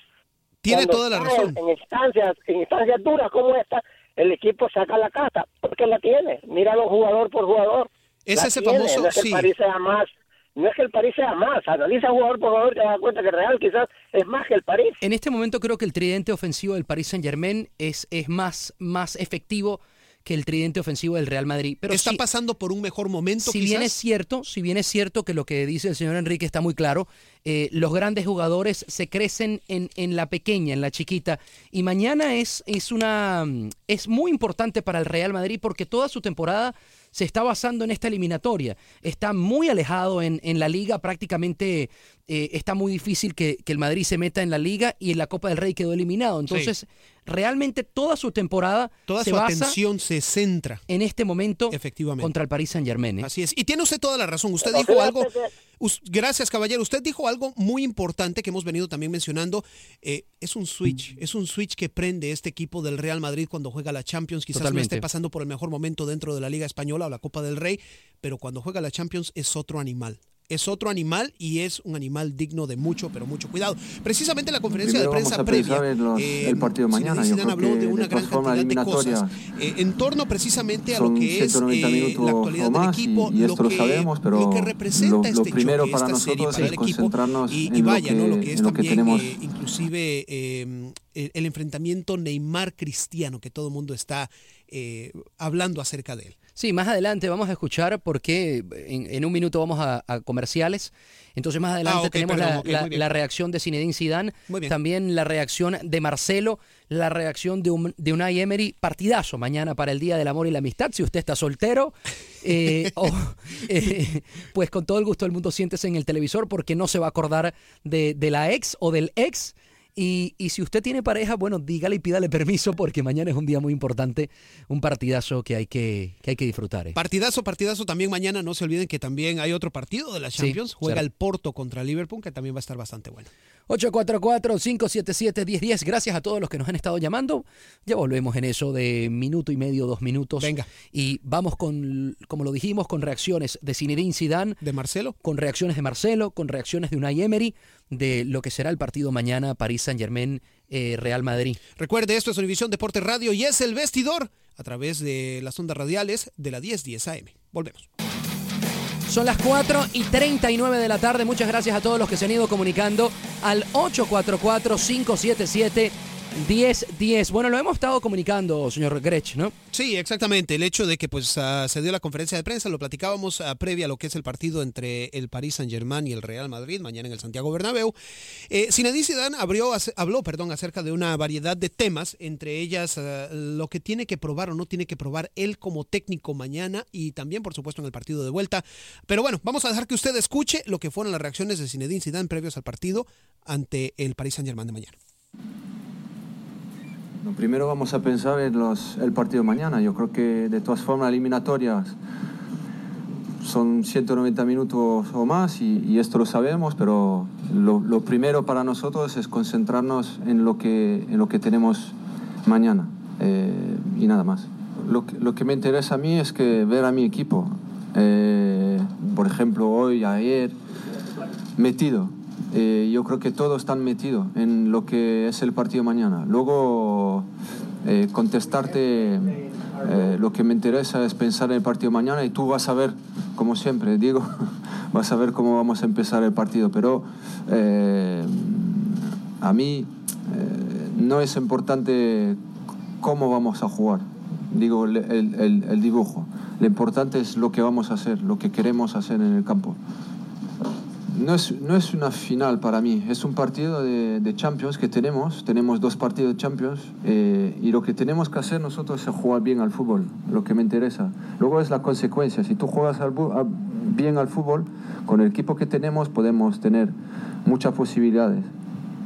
Tiene toda la razón. En, en instancias, en instancias duras como esta, el equipo saca la casta, porque la tiene. Míralo jugador por jugador. Es La ese tiene, famoso- No es que sí. el París sea más. No es que el París sea más. Analiza jugador por jugador y te das cuenta que el Real quizás es más que el París. En este momento creo que el tridente ofensivo del Paris Saint Germain es, es más, más efectivo que el tridente ofensivo del Real Madrid. Pero Está pasando por un mejor momento, si quizás. bien es cierto, si bien es cierto que lo que dice el señor Enrique está muy claro, eh, los grandes jugadores se crecen en, en la pequeña, en la chiquita, y mañana es, es una mm, es muy importante para el Real Madrid porque toda su temporada se está basando en esta eliminatoria. Está muy alejado en, en la liga, prácticamente eh, está muy difícil que, que el Madrid se meta en la liga y en la Copa del Rey quedó eliminado. Entonces, realmente toda su temporada Toda se su basa atención se centra en este momento Efectivamente. contra el Paris Saint Germain. Así es. Y tiene usted toda la razón. Usted dijo algo. gracias, caballero. Usted dijo algo muy importante que hemos venido también mencionando. Eh, es un switch. Es un switch que prende este equipo del Real Madrid cuando juega la Champions. Quizás no Totalmente. esté pasando por el mejor momento dentro de la Liga Española o la Copa del Rey, pero cuando juega la Champions es otro animal. Es otro animal y es un animal digno de mucho, pero mucho cuidado. Precisamente en la conferencia Primero de prensa previa, los- eh, el partido mañana. Yo creo habló que de una gran cantidad de cosas eh, en torno precisamente a lo que es 190 eh, la actualidad del y- equipo, y, esto lo, que, sabemos, pero lo que representa lo, lo este primero choque, para esta serie nosotros para es el equipo y, y lo vaya, que, ¿no? Lo que es lo que también tenemos. eh, inclusive eh, el, el enfrentamiento Neymar-Cristiano que todo el mundo está eh, hablando acerca de él. Sí, más adelante vamos a escuchar porque en, en un minuto vamos a, a comerciales. Entonces más adelante Ah, tenemos perdón, la, reacción de Zinedine Zidane, también la reacción de Marcelo, la reacción de, un, de Unai Emery, partidazo mañana para el Día del Amor y la Amistad. Si usted está soltero, (laughs) eh, eh, pues con todo el gusto del mundo siéntese en el televisor porque no se va a acordar de, de la ex o del ex. Y, y si usted tiene pareja, bueno, dígale y pídale permiso porque mañana es un día muy importante, un partidazo que hay que, que, hay que disfrutar. ¿eh? Partidazo, partidazo también mañana. No se olviden que también hay otro partido de la Sí, Champions. Juega el Porto contra Liverpool, que también va a estar bastante bueno. 844-577-1010. Gracias a todos los que nos han estado llamando. Ya volvemos en eso de minuto y medio, dos minutos. Venga. Y vamos con, como lo dijimos, con reacciones de Zinedine Zidane. ¿De Marcelo? Con reacciones de Marcelo, con reacciones de Unai Emery, de lo que será el partido mañana París Saint-Germain, eh, Real Madrid. Recuerde, esto es Univisión Deporte Radio y es el vestidor a través de las ondas radiales de la 1010 AM. Volvemos. Son las 4 y 39 de la tarde. Muchas gracias a todos los que se han ido comunicando al 844-577. 10-10. Bueno, lo hemos estado comunicando, señor Grech, ¿no? Sí, exactamente. El hecho de que pues ah, se dio la conferencia de prensa, lo platicábamos ah, previa a lo que es el partido entre el Paris Saint-Germain y el Real Madrid, mañana en el Santiago Bernabéu. Eh, Zinedine Zidane abrió, habló perdón, acerca de una variedad de temas, entre ellas ah, lo que tiene que probar o no tiene que probar él como técnico mañana y también, por supuesto, en el partido de vuelta. Pero bueno, vamos a dejar que usted escuche lo que fueron las reacciones de Zinedine Zidane previos al partido ante el Paris Saint-Germain de mañana. Lo primero vamos a pensar en los, el partido de mañana. Yo creo que de todas formas eliminatorias son 190 minutos o más y, y esto lo sabemos, pero lo, lo primero para nosotros es concentrarnos en lo que, en lo que tenemos mañana eh, y nada más. Lo que, lo que me interesa a mí es que ver a mi equipo, eh, por ejemplo, hoy, ayer, metido. Eh, yo creo que todos están metidos en lo que es el partido mañana. Luego, eh, contestarte, eh, lo que me interesa es pensar en el partido mañana y tú vas a ver, como siempre, Diego, (laughs) vas a ver cómo vamos a empezar el partido. Pero eh, a mí eh, no es importante cómo vamos a jugar, digo, el, el- el- dibujo. Lo importante es lo que vamos a hacer, lo que queremos hacer en el campo. No es, no es una final para mí, es un partido de, de Champions que tenemos. Tenemos dos partidos de Champions eh, y lo que tenemos que hacer nosotros es jugar bien al fútbol, lo que me interesa. Luego es la consecuencia. Si tú juegas al a- bien al fútbol, con el equipo que tenemos podemos tener muchas posibilidades.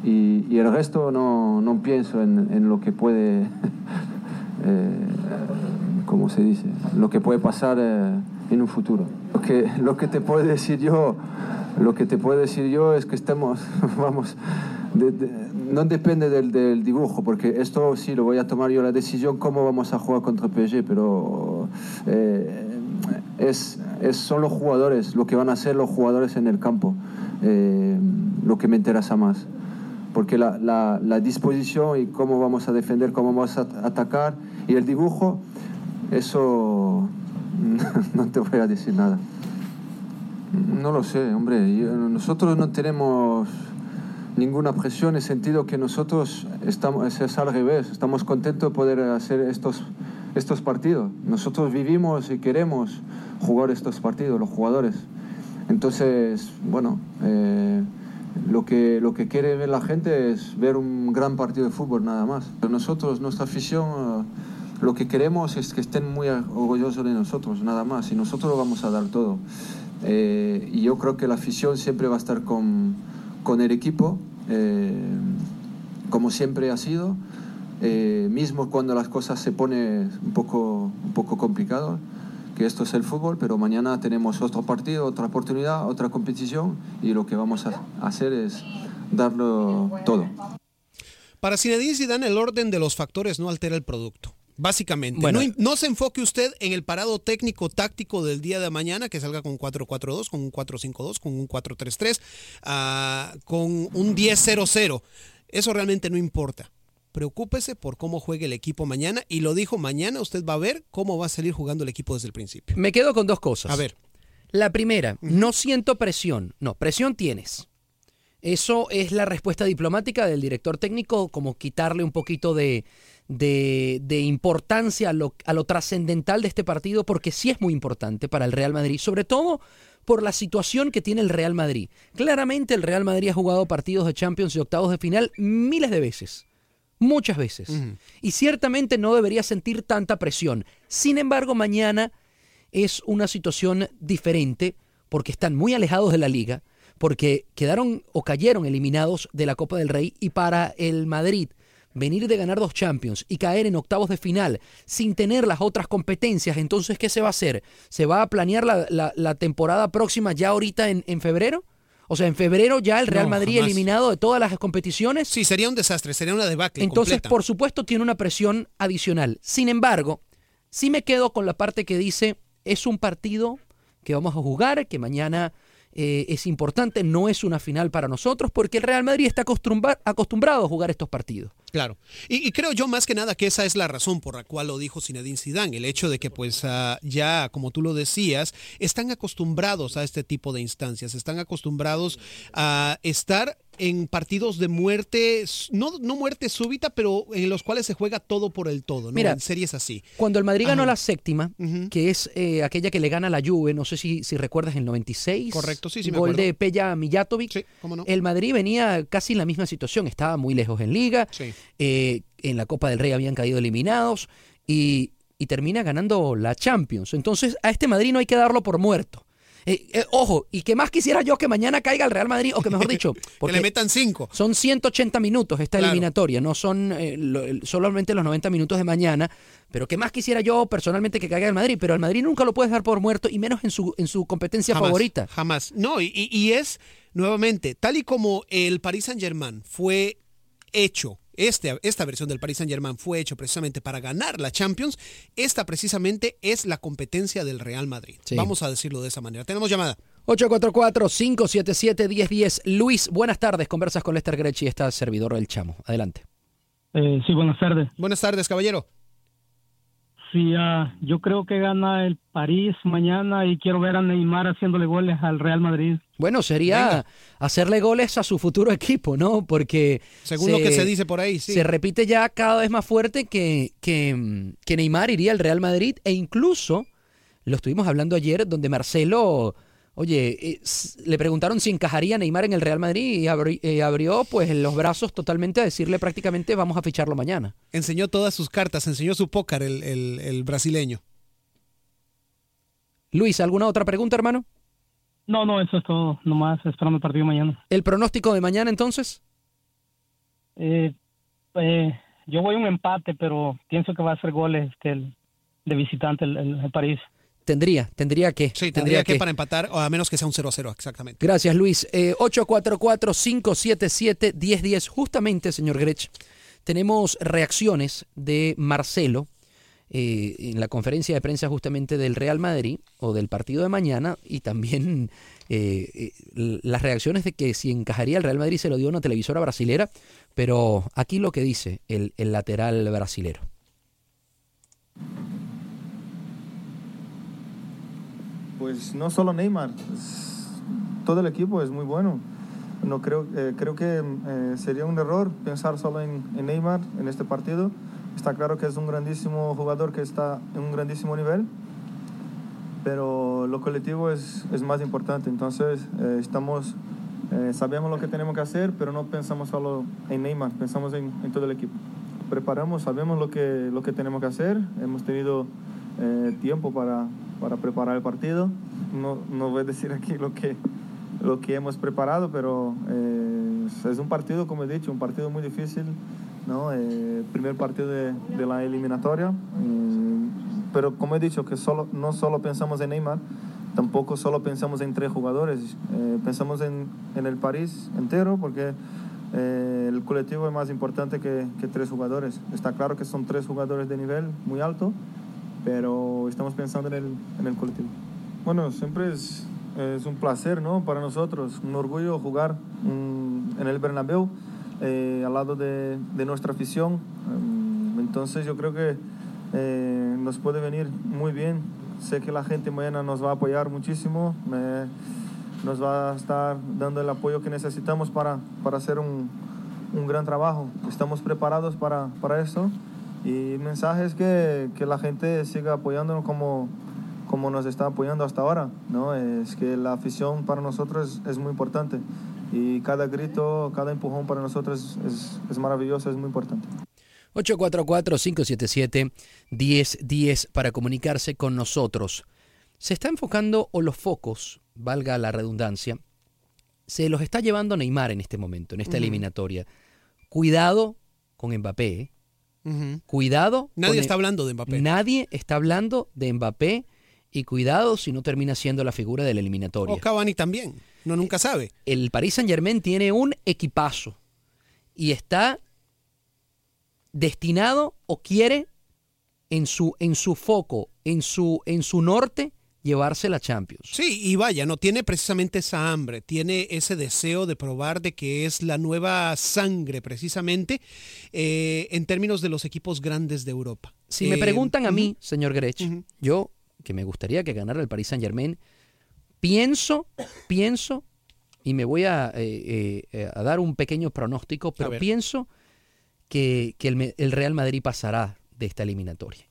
Y, y el resto no, no pienso en, en lo que puede (laughs) eh, ¿cómo se dice? Lo que puede pasar eh, en un futuro. Lo que, lo que te puedo decir yo, lo que te puedo decir yo es que estemos, (laughs) vamos, de- de- no depende del, del dibujo, porque esto sí lo voy a tomar yo la decisión cómo vamos a jugar contra PSG, pero eh, es, es- son los jugadores, lo que van a hacer los jugadores en el campo, eh, lo que me interesa más. Porque la, la- la disposición y cómo vamos a defender, cómo vamos a atacar y el dibujo, eso (laughs) no te voy a decir nada. No lo sé, hombre. Yo- nosotros no tenemos ninguna presión en el sentido que nosotros estamos, es al revés, estamos contentos de poder hacer estos, estos partidos. Nosotros vivimos y queremos jugar estos partidos, los jugadores. Entonces, bueno, eh, lo, que, lo que quiere ver la gente es ver un gran partido de fútbol nada más. Nosotros, nuestra afición, eh, lo que queremos es que estén muy orgullosos de nosotros, nada más, y nosotros lo vamos a dar todo. Eh, y yo creo que la afición siempre va a estar con, con el equipo, eh, como siempre ha sido, eh, mismo cuando las cosas se ponen un poco, un poco complicado, que esto es el fútbol, pero mañana tenemos otro partido, otra oportunidad, otra competición, y lo que vamos a hacer es darlo todo. Para Zinedine Zidane el orden de los factores no altera el producto. Básicamente, Bueno. no, no se enfoque usted en el parado técnico táctico del día de mañana, que salga con un 4-4-2, con un 4-5-2, con un 4-3-3, ah, con un 10-0-0. Eso realmente no importa. Preocúpese por cómo juegue el equipo mañana y lo dijo mañana, usted va a ver cómo va a salir jugando el equipo desde el principio. Me quedo con dos cosas. A ver. La primera, no siento presión. No, presión tienes. Eso es la respuesta diplomática del director técnico, como quitarle un poquito de, de- de importancia a lo, a lo trascendental de este partido, porque sí es muy importante para el Real Madrid, sobre todo por la situación que tiene el Real Madrid. Claramente el Real Madrid ha jugado partidos de Champions y octavos de final miles de veces, muchas veces, y ciertamente no debería sentir tanta presión. Sin embargo, mañana es una situación diferente porque están muy alejados de la liga, porque quedaron o cayeron eliminados de la Copa del Rey y para el Madrid venir de ganar dos Champions y caer en octavos de final sin tener las otras competencias, entonces ¿qué se va a hacer? ¿Se va a planear la, la- la temporada próxima ya ahorita en, en febrero? O sea, en febrero ya el Real No, Madrid jamás. eliminado de todas las competiciones. Sí, sería un desastre, sería una debacle. Entonces, completa. por supuesto, tiene una presión adicional. Sin embargo, sí me quedo con la parte que dice, es un partido que vamos a jugar, que mañana eh, es importante, no es una final para nosotros, porque el Real Madrid está acostumbra- acostumbrado a jugar estos partidos. Claro. Y, y creo yo más que nada que esa es la razón por la cual lo dijo Zinedine Zidane, el hecho de que pues ah, ya, como tú lo decías, están acostumbrados a este tipo de instancias, están acostumbrados a estar en partidos de muerte, no, no muerte súbita, pero en los cuales se juega todo por el todo, ¿no? Mira, en series así. Cuando el Madrid ganó Ajá. la séptima, que es eh, aquella que le gana a la Juve, no sé si, si recuerdas, en el 96. Correcto, sí, sí me Gol acuerdo. de Peja Mijatovic. cómo no. El Madrid venía casi en la misma situación, estaba muy lejos en Liga, Sí. Eh, en la Copa del Rey habían caído eliminados y, y termina ganando la Champions. Entonces a este Madrid no hay que darlo por muerto. Eh, eh, ojo, y que más quisiera yo que mañana caiga el Real Madrid, o que mejor (laughs) dicho, que le metan cinco. Son 180 minutos esta Claro. eliminatoria, no son lo- solamente los 90 minutos de mañana, pero que más quisiera yo personalmente que caiga el Madrid, pero al Madrid nunca lo puedes dar por muerto y menos en su, en su competencia Jamás, favorita. Jamás. No, y, y- y es, nuevamente, tal y como el Paris Saint Germain fue hecho, este, esta versión del Paris Saint Germain fue hecho precisamente para ganar la Champions, esta precisamente es la competencia del Real Madrid. Sí. Vamos a decirlo de esa manera. Tenemos llamada. 844-577-1010. Luis, buenas tardes. Conversas con Lester Grechi, está servidor del Chamo. Adelante. Eh, sí, buenas tardes. Buenas tardes, caballero. Sí, ah, yo creo que gana el París mañana y quiero ver a Neymar haciéndole goles al Real Madrid. Bueno, sería hacerle goles a su futuro equipo, ¿no? Porque... Según lo que se dice por ahí, sí. Se repite ya cada vez más fuerte que, que, que Neymar iría al Real Madrid e incluso, lo estuvimos hablando ayer, donde Marcelo, oye, eh, le preguntaron si encajaría Neymar en el Real Madrid y abri- eh, abrió pues los brazos totalmente a decirle prácticamente vamos a ficharlo mañana. Enseñó todas sus cartas, enseñó su póker el, el- el brasileño. Luis, ¿alguna otra pregunta, hermano? No, no, eso es todo. Nomás esperando el partido mañana. ¿El pronóstico de mañana entonces? Eh, eh, yo voy a un empate, pero pienso que va a ser goles este, el, de visitante el, el- el París. Tendría, tendría que. Sí, tendría que, para empatar, o a menos que sea un 0-0, exactamente. Gracias, Luis. Eh, 844-577-1010. Justamente, señor Grech, tenemos reacciones de Marcelo eh, en la conferencia de prensa justamente del Real Madrid o del partido de mañana y también eh, eh, las reacciones de que si encajaría el Real Madrid se lo dio a una televisora brasilera, pero aquí lo que dice el, el lateral brasilero. Pues no solo Neymar, todo el equipo es muy bueno. No creo, eh, creo que eh, sería un error pensar solo en, Neymar en este partido. Está claro que es un grandísimo jugador que está en un grandísimo nivel, pero lo colectivo es, más importante. Entonces, eh, estamos, sabemos lo que tenemos que hacer, pero no pensamos solo en Neymar, pensamos en, en todo el equipo. Preparamos, sabemos lo que, lo que tenemos que hacer, hemos tenido eh, tiempo para, para preparar el partido. No, no voy a decir aquí lo que, lo que hemos preparado, pero eh, es un partido, como he dicho, un partido muy difícil, ¿no? Eh, primer partido de, de la eliminatoria. Mm, pero como he dicho, que solo, no solo pensamos en Neymar, tampoco solo pensamos en tres jugadores, eh, pensamos en, en el París entero, porque eh, el colectivo es más importante que, que tres jugadores. Está claro que son tres jugadores de nivel muy alto, pero estamos pensando en el, en el colectivo. Bueno, siempre es, es un placer ¿no? para nosotros, un orgullo jugar mm, en el Bernabéu eh, al lado de, de nuestra afición. Mm, Entonces yo creo que eh, nos puede venir muy bien. Sé que la gente mañana nos va a apoyar muchísimo, nos va a estar dando el apoyo que necesitamos para, para hacer un, un gran trabajo. Estamos preparados para, para eso y el mensaje es que, que la gente siga apoyándonos como, como nos está apoyando hasta ahora. ¿no? Es que la afición para nosotros es, muy importante y cada grito, cada empujón para nosotros es, es maravilloso, es muy importante. 844-577-1010 para comunicarse con nosotros. Se está enfocando, o los focos, valga la redundancia, se los está llevando Neymar en este momento, en esta eliminatoria. Cuidado con Mbappé. ¿eh? Cuidado. Nadie está el- hablando de Mbappé. Nadie está hablando de Mbappé y cuidado si no termina siendo la figura de la eliminatoria. O Cavani también. No nunca sabe. El Paris Saint Germain tiene un equipazo y está destinado o quiere en su, en su foco, en su, en su norte, llevarse la Champions. Sí, y vaya, no tiene precisamente esa hambre, tiene ese deseo de probar de que es la nueva sangre precisamente eh, en términos de los equipos grandes de Europa. Si me Eh, preguntan a ujú. mí, señor Grech, yo, que me gustaría que ganara el Paris Saint Germain, pienso, pienso, y me voy a, eh, eh, a dar un pequeño pronóstico, pero pienso que, que el, Real Madrid pasará de esta eliminatoria.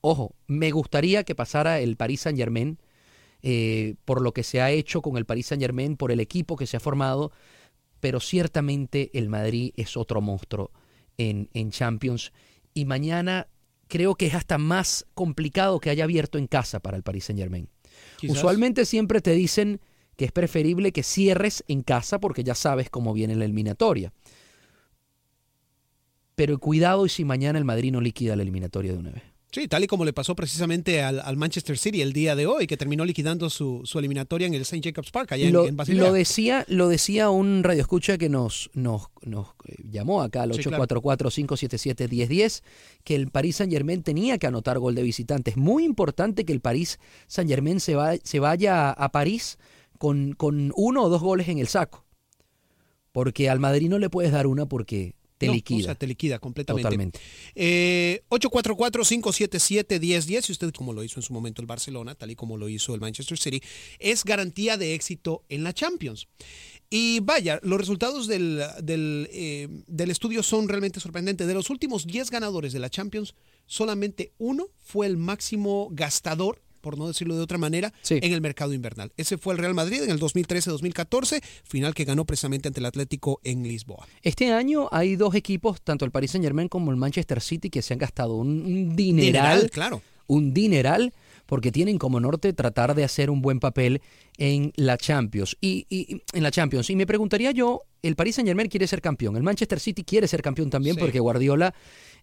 Ojo, me gustaría que pasara el Paris Saint Germain eh, por lo que se ha hecho con el Paris Saint Germain, por el equipo que se ha formado, pero ciertamente el Madrid es otro monstruo en, en Champions y mañana creo que es hasta más complicado que haya abierto en casa para el Paris Saint Germain. Quizás. Usualmente siempre te dicen que es preferible que cierres en casa porque ya sabes cómo viene la eliminatoria. Pero cuidado y si mañana el Madrid no liquida la eliminatoria de una vez. Sí, tal y como le pasó precisamente al, al Manchester City el día de hoy, que terminó liquidando su, su eliminatoria en el St. Jacobs Park, allá en- lo, en, Basilea. lo decía, lo decía un radioescucha que nos, nos, nos eh, llamó acá al Sí, claro. 844-577-1010, que el Paris Saint Germain tenía que anotar gol de visitantes. Muy importante que el Paris Saint Germain se, va- se vaya a, a París con, con uno o dos goles en el saco. Porque al Madrid no le puedes dar una porque te No, liquida. O sea, te liquida completamente. Totalmente. Eh, 844-577-1010, y usted como lo hizo en su momento el Barcelona, tal y como lo hizo el Manchester City, es garantía de éxito en la Champions. Y vaya, los resultados del, del, eh, del estudio son realmente sorprendentes. De los últimos 10 ganadores de la Champions, solamente uno fue el máximo gastador por no decirlo de otra manera, en el mercado invernal. Ese fue el Real Madrid en el 2013-2014, final que ganó precisamente ante el Atlético en Lisboa. Este año hay dos equipos, tanto el Paris Saint Germain como el Manchester City, que se han gastado un, un dineral, Dineral, claro. un dineral, porque tienen como norte tratar de hacer un buen papel en la Champions. Y- en la Champions. Y me preguntaría yo, el Paris Saint Germain quiere ser campeón, el Manchester City quiere ser campeón también Sí. porque Guardiola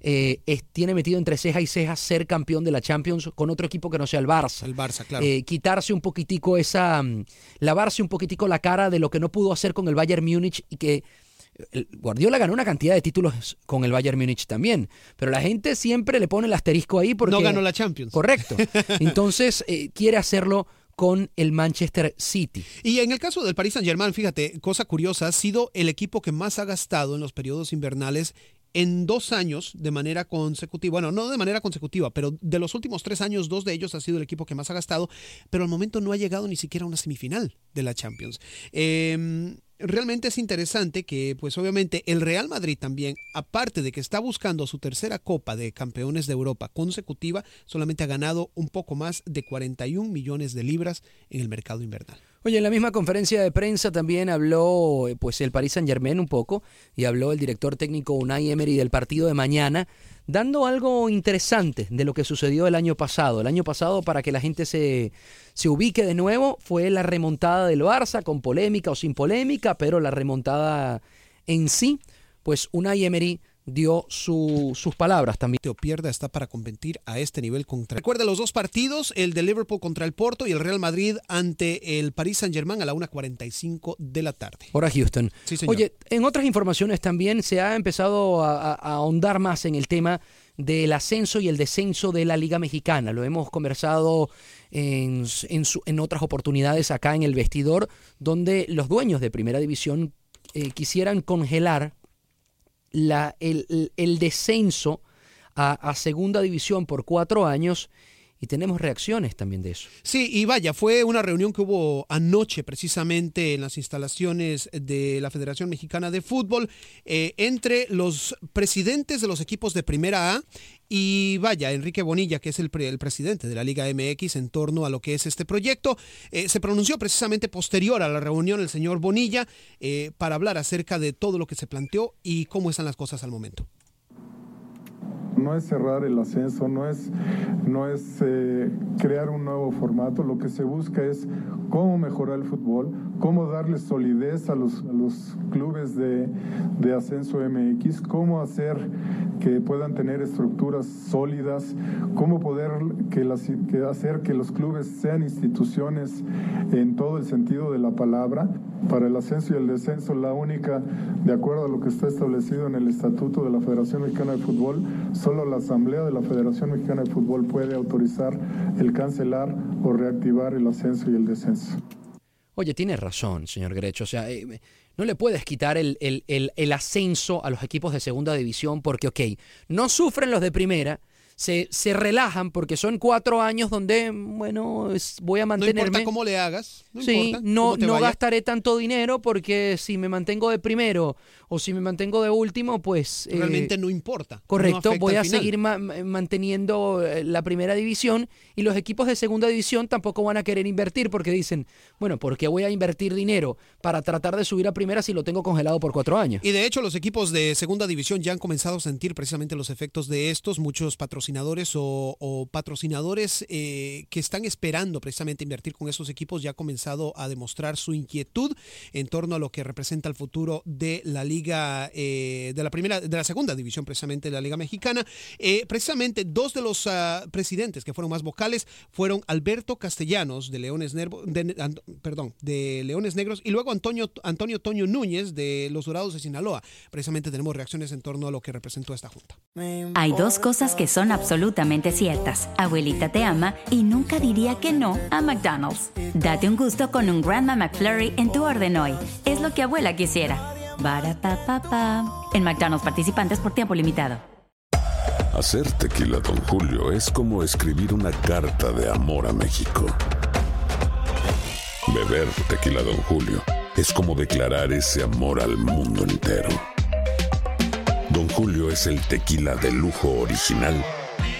eh, es- tiene metido entre ceja y ceja ser campeón de la Champions con otro equipo que no sea el Barça. El Barça, claro. Eh, quitarse un poquitico esa, mm, lavarse un poquitico la cara de lo que no pudo hacer con el Bayern Múnich y que el- Guardiola ganó una cantidad de títulos con el Bayern Múnich también, pero la gente siempre le pone el asterisco ahí porque no ganó la Champions. Correcto. (laughs) Entonces eh, quiere hacerlo con el Manchester City. Y en el caso del Paris Saint Germain, fíjate, cosa curiosa, ha sido el equipo que más ha gastado en los periodos invernales en dos años de manera consecutiva. Bueno, no de manera consecutiva, pero de los últimos tres años, dos de ellos ha sido el equipo que más ha gastado, pero al momento no ha llegado ni siquiera a una semifinal de la Champions. Eh, realmente es interesante que, pues obviamente, el Real Madrid también, aparte de que está buscando su tercera Copa de Campeones de Europa consecutiva, solamente ha ganado un poco más de 41 millones de libras en el mercado invernal. Oye, en la misma conferencia de prensa también habló eh, pues el Paris Saint Germain un poco y habló el director técnico Unai Emery del partido de mañana, dando algo interesante de lo que sucedió el año pasado. El año pasado, para que la gente se, se ubique de nuevo, fue la remontada del Barça, con polémica o sin polémica, pero la remontada en sí, pues Unai Emery dio su- sus palabras también. o pierda está para competir a este nivel contra. Recuerda los dos partidos, el de Liverpool contra el Porto y el Real Madrid ante el Paris Saint-Germain a la 1.45 de la tarde. Hora Houston. Sí, señor. Oye, en otras informaciones también se ha empezado a, a- ahondar más en el tema del ascenso y el descenso de la Liga Mexicana. Lo hemos conversado en, en su- en otras oportunidades acá en el vestidor, donde los dueños de Primera División eh, quisieran congelar la, el, descenso a Segunda División por cuatro años y tenemos reacciones también de eso. Sí, y vaya, fue una reunión que hubo anoche precisamente en las instalaciones de la Federación Mexicana de Fútbol eh, entre los presidentes de los equipos de Primera A y vaya, Enrique Bonilla, que es el, pre- el presidente de la Liga MX en torno a lo que es este proyecto, eh, se pronunció precisamente posterior a la reunión el señor Bonilla eh, para hablar acerca de todo lo que se planteó y cómo están las cosas al momento. No es cerrar el ascenso, no es, no es eh, crear un nuevo formato, lo que se busca es cómo mejorar el fútbol, cómo darle solidez a los, a los clubes de, de ascenso MX, cómo hacer que puedan tener estructuras sólidas, cómo poder que hacer que los clubes sean instituciones en todo el sentido de la palabra. Para el ascenso y el descenso, la única, de acuerdo a lo que está establecido en el Estatuto de la Federación Mexicana de Fútbol, solo la Asamblea de la Federación Mexicana de Fútbol puede autorizar el cancelar o reactivar el ascenso y el descenso. Oye, tiene razón, señor Grecho. O sea, eh, no le puedes quitar el, el- el- el ascenso a los equipos de segunda división porque, ok, no sufren los de primera, se, se relajan porque son cuatro años donde, bueno, es- voy a No mantenerme. importa cómo le hagas, no sí, importa no, no vaya. gastaré tanto dinero porque si me mantengo de primero o si me mantengo de último, pues... eh, Realmente no importa. no Correcto, voy a seguir ma- ma- manteniendo eh, la primera división y los equipos de segunda división tampoco van a querer invertir porque dicen, bueno, ¿por qué voy a invertir dinero para tratar de subir a primera si lo tengo congelado por cuatro años? Y de hecho los equipos de segunda división ya han comenzado a sentir precisamente los efectos de estos. Muchos patrocinadores o, o patrocinadores eh, que están esperando precisamente invertir con esos equipos ya han comenzado a demostrar su inquietud en torno a lo que representa el futuro de la liga, eh, de la primera, de la segunda división precisamente de la liga mexicana. Eh, precisamente dos de los ah, presidentes que fueron más vocales fueron Alberto Castellanos de Leones Nervo- de- perdón, de Leones Negros y luego Antonio, Antonio Toño Núñez de los Dorados de Sinaloa. Precisamente tenemos reacciones en torno a lo que representó esta junta. Hay dos cosas que son absolutamente ciertas. Abuelita te ama y nunca diría que no a McDonald's. Date un gusto con un Grandma McFlurry en tu orden hoy. Es lo que abuela quisiera. Barapapapa. En McDonald's participantes por tiempo limitado. Hacer tequila, Don Julio, es como escribir una carta de amor a México. Beber tequila, Don Julio, es como declarar ese amor al mundo entero. Don Julio es el tequila de lujo original,